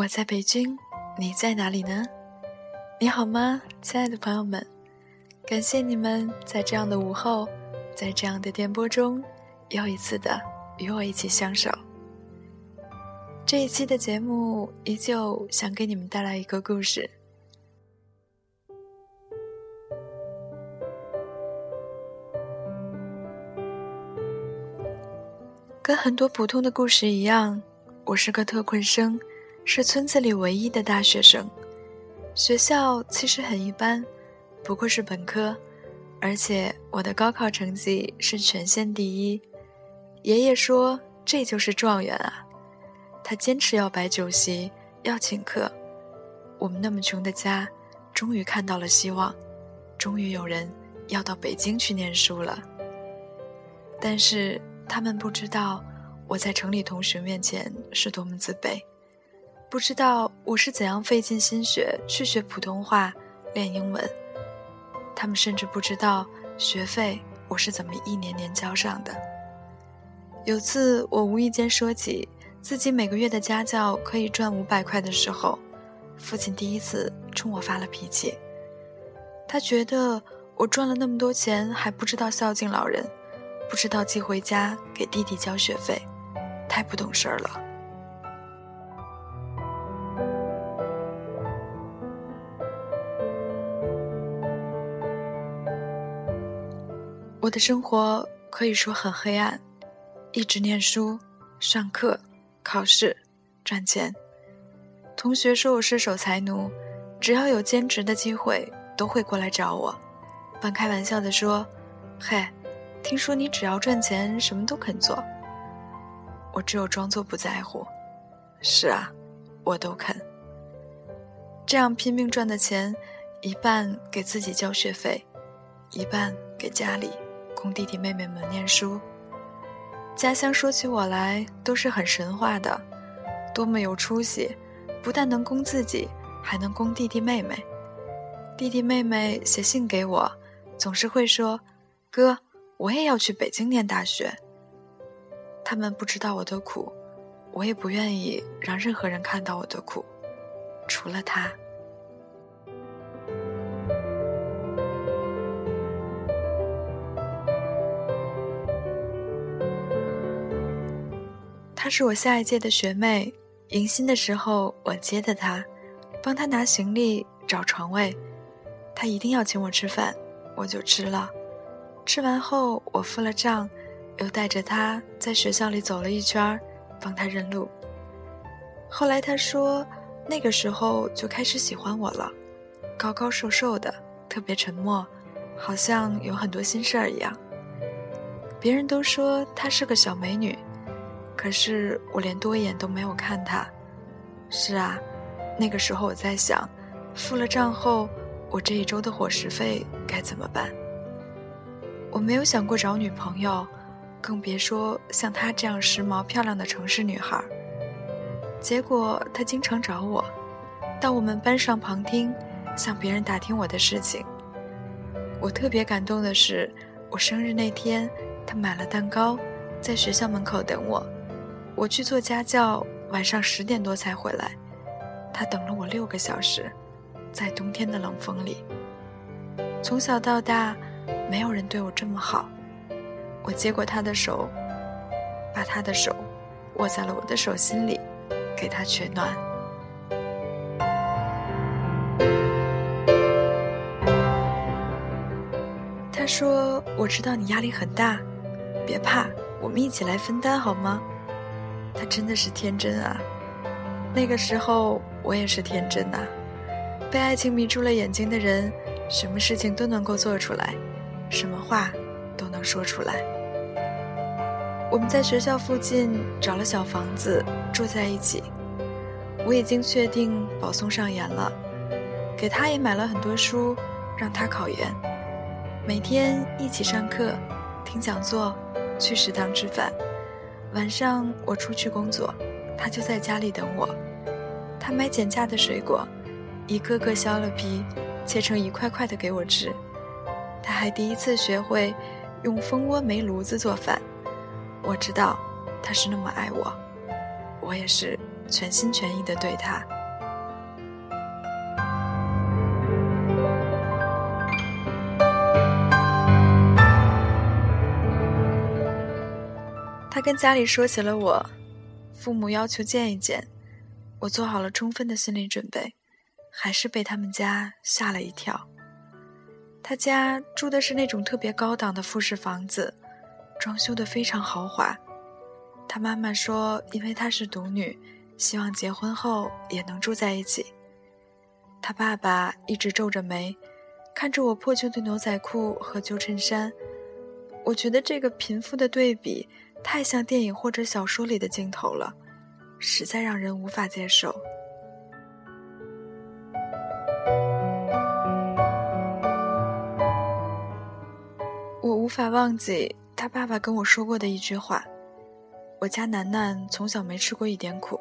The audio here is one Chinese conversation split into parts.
我在北京，你在哪里呢？你好吗，亲爱的朋友们？感谢你们在这样的午后，在这样的电波中，又一次的与我一起相守。这一期的节目依旧想给你们带来一个故事。跟很多普通的故事一样，我是个特困生，是村子里唯一的大学生。学校其实很一般，不过是本科，而且我的高考成绩是全县第一。爷爷说这就是状元啊，他坚持要摆酒席，要请客。我们那么穷的家，终于看到了希望，终于有人要到北京去念书了。但是。他们不知道我在城里同学面前是多么自卑，不知道我是怎样费尽心血去学普通话、练英文。他们甚至不知道学费我是怎么一年年交上的。有次我无意间说起自己每个月的家教可以赚五百块的时候，父亲第一次冲我发了脾气。他觉得我赚了那么多钱还不知道孝敬老人。不知道寄回家给弟弟交学费，太不懂事儿了。我的生活可以说很黑暗，一直念书、上课、考试、赚钱。同学说我是守财奴，只要有兼职的机会都会过来找我，半开玩笑的说：“嘿。”听说你只要赚钱，什么都肯做。我只有装作不在乎。是啊，我都肯。这样拼命赚的钱，一半给自己交学费，一半给家里供弟弟妹妹们念书。家乡说起我来都是很神话的，多么有出息！不但能供自己，还能供弟弟妹妹。弟弟妹妹写信给我，总是会说：“哥。”我也要去北京念大学。他们不知道我的苦，我也不愿意让任何人看到我的苦，除了他。是我下一届的学妹，迎新的时候我接的她，帮她拿行李、找床位，她一定要请我吃饭，我就吃了。吃完后，我付了账，又带着她在学校里走了一圈帮她认路。后来他说，那个时候就开始喜欢我了，高高瘦瘦的，特别沉默，好像有很多心事儿一样。别人都说她是个小美女，可是我连多眼都没有看她。是啊，那个时候我在想，付了账后，我这一周的伙食费该怎么办？我没有想过找女朋友，更别说像她这样时髦漂亮的城市女孩。结果她经常找我，到我们班上旁听，向别人打听我的事情。我特别感动的是，我生日那天，她买了蛋糕，在学校门口等我。我去做家教，晚上十点多才回来，他等了我六个小时，在冬天的冷风里。从小到大。没有人对我这么好，我接过他的手，把他的手握在了我的手心里，给他取暖。他说：“我知道你压力很大，别怕，我们一起来分担好吗？”他真的是天真啊！那个时候我也是天真呐，被爱情迷住了眼睛的人，什么事情都能够做出来。什么话都能说出来。我们在学校附近找了小房子住在一起。我已经确定保送上研了，给他也买了很多书，让他考研。每天一起上课、听讲座、去食堂吃饭。晚上我出去工作，他就在家里等我。他买减价的水果，一个个削了皮，切成一块块的给我吃。他还第一次学会用蜂窝煤炉子做饭，我知道他是那么爱我，我也是全心全意的对他。跟家里说起了我，父母要求见一见，我做好了充分的心理准备，还是被他们家吓了一跳。他家住的是那种特别高档的复式房子，装修的非常豪华。他妈妈说，因为她是独女，希望结婚后也能住在一起。他爸爸一直皱着眉，看着我破旧的牛仔裤和旧衬衫，我觉得这个贫富的对比。太像电影或者小说里的镜头了，实在让人无法接受。我无法忘记他爸爸跟我说过的一句话：“我家楠楠从小没吃过一点苦，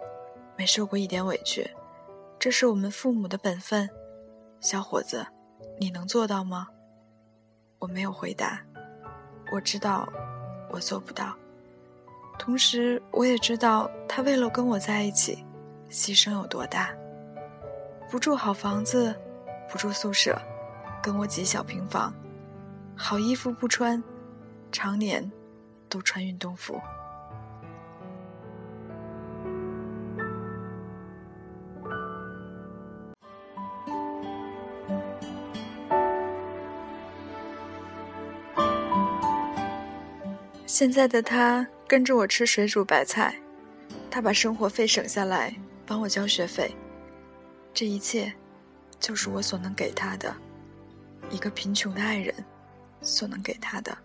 没受过一点委屈，这是我们父母的本分。”小伙子，你能做到吗？我没有回答。我知道，我做不到。同时，我也知道他为了跟我在一起，牺牲有多大。不住好房子，不住宿舍，跟我挤小平房，好衣服不穿，常年都穿运动服。现在的他。跟着我吃水煮白菜，他把生活费省下来帮我交学费，这一切，就是我所能给他的，一个贫穷的爱人所能给他的。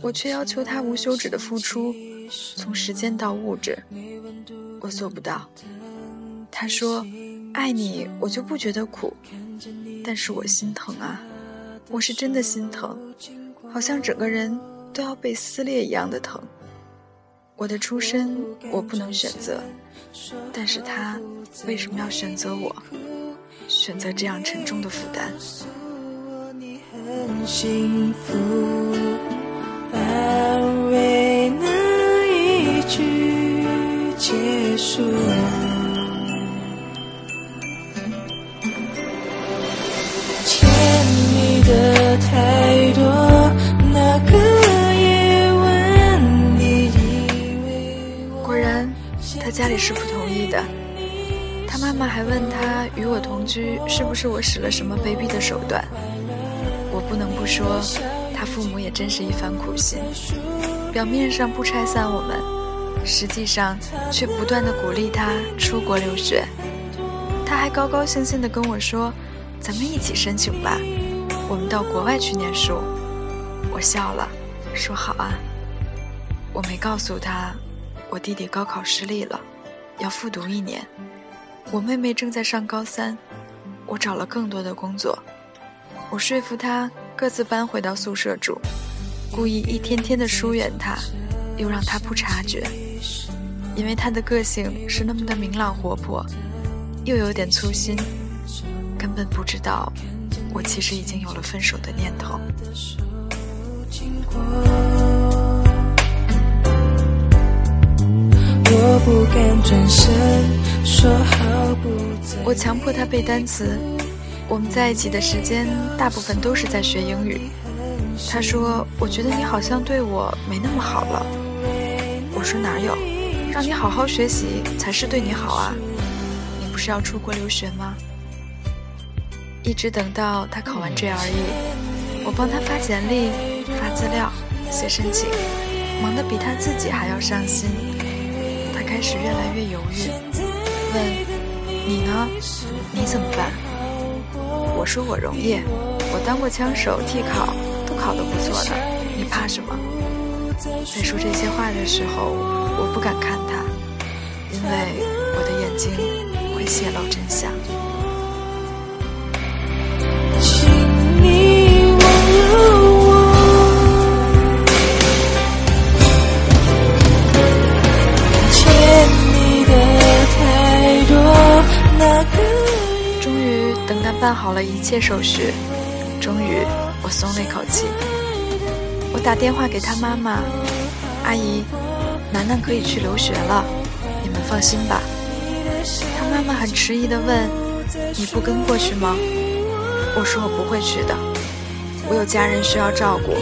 我却要求他无休止的付出，从时间到物质，我做不到。他说：“爱你，我就不觉得苦。”但是我心疼啊，我是真的心疼，好像整个人。都要被撕裂一样的疼。我的出身我不能选择，但是他为什么要选择我，选择这样沉重的负担？安慰那一句结束家里是不同意的，他妈妈还问他与我同居是不是我使了什么卑鄙的手段。我不能不说，他父母也真是一番苦心，表面上不拆散我们，实际上却不断的鼓励他出国留学。他还高高兴兴的跟我说：“咱们一起申请吧，我们到国外去念书。”我笑了，说：“好啊。”我没告诉他。我弟弟高考失利了，要复读一年。我妹妹正在上高三，我找了更多的工作。我说服他各自搬回到宿舍住，故意一天天的疏远他，又让他不察觉，因为他的个性是那么的明朗活泼，又有点粗心，根本不知道我其实已经有了分手的念头。我强迫他背单词。我们在一起的时间大部分都是在学英语。他说：“我觉得你好像对我没那么好了。”我说：“哪有？让你好好学习才是对你好啊！你不是要出国留学吗？”一直等到他考完 GRE，我帮他发简历、发资料、写申请，忙得比他自己还要上心。开始越来越犹豫，问你呢？你怎么办？我说我容易，我当过枪手，替考都考得不错的。你怕什么？在说这些话的时候，我不敢看他，因为我的眼睛会泄露真相。办好了一切手续，终于我松了一口气。我打电话给他妈妈：“阿姨，楠楠可以去留学了，你们放心吧。”他妈妈很迟疑地问：“你不跟过去吗？”我说：“我不会去的，我有家人需要照顾，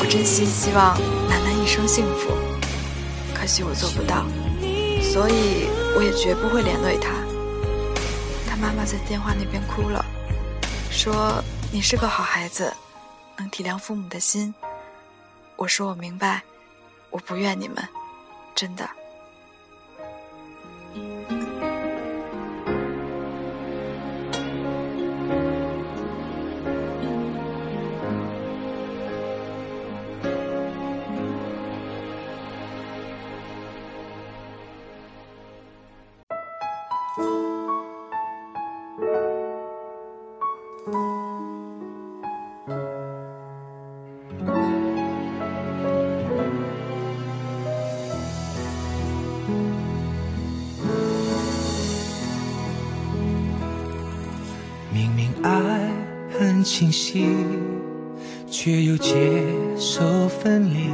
我真心希望楠楠一生幸福。可惜我做不到，所以我也绝不会连累他。”他在电话那边哭了，说：“你是个好孩子，能体谅父母的心。”我说：“我明白，我不怨你们，真的。”清晰，却又接受分离。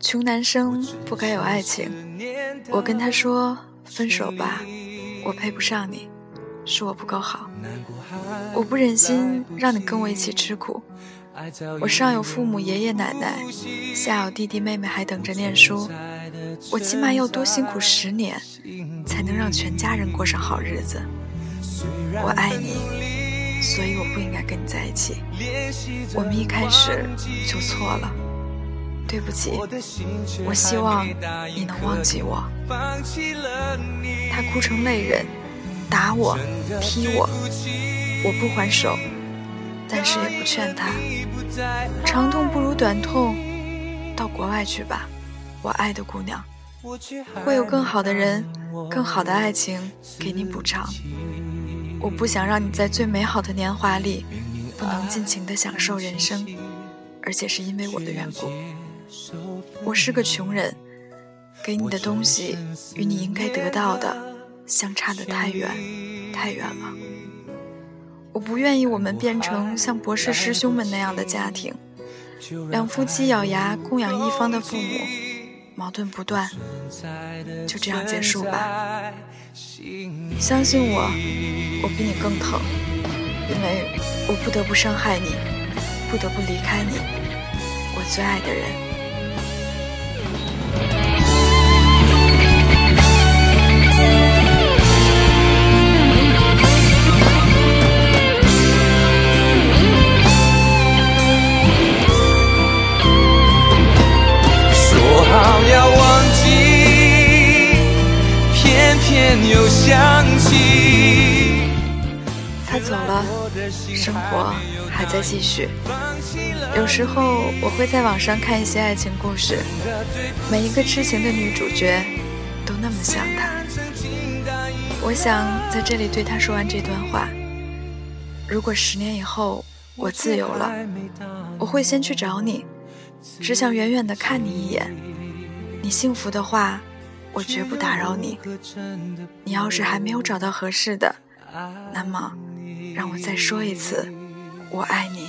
穷男生不该有爱情。我跟他说分手吧，我配不上你，是我不够好。我不忍心让你跟我一起吃苦。我上有父母爷爷奶奶，下有弟弟妹妹还等着念书。我起码要多辛苦十年，才能让全家人过上好日子。我爱你。所以我不应该跟你在一起，我们一开始就错了，对不起。我希望你能忘记我。他哭成泪人，打我，踢我，我不还手，但是也不劝他。长痛不如短痛，到国外去吧，我爱的姑娘，会有更好的人，更好的爱情给你补偿。我不想让你在最美好的年华里不能尽情的享受人生，而且是因为我的缘故。我是个穷人，给你的东西与你应该得到的相差的太远，太远了。我不愿意我们变成像博士师兄们那样的家庭，两夫妻咬牙供养一方的父母，矛盾不断，就这样结束吧。相信我，我比你更疼，因为我不得不伤害你，不得不离开你，我最爱的人。又想起。他走了，生活还在继续。有时候我会在网上看一些爱情故事，每一个痴情的女主角都那么像他。我想在这里对他说完这段话：如果十年以后我自由了，我会先去找你，只想远远的看你一眼。你幸福的话。我绝不打扰你。你要是还没有找到合适的，那么，让我再说一次，我爱你。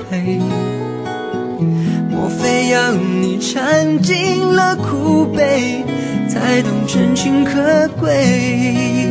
莫非要你尝尽了苦悲，才懂真情可贵？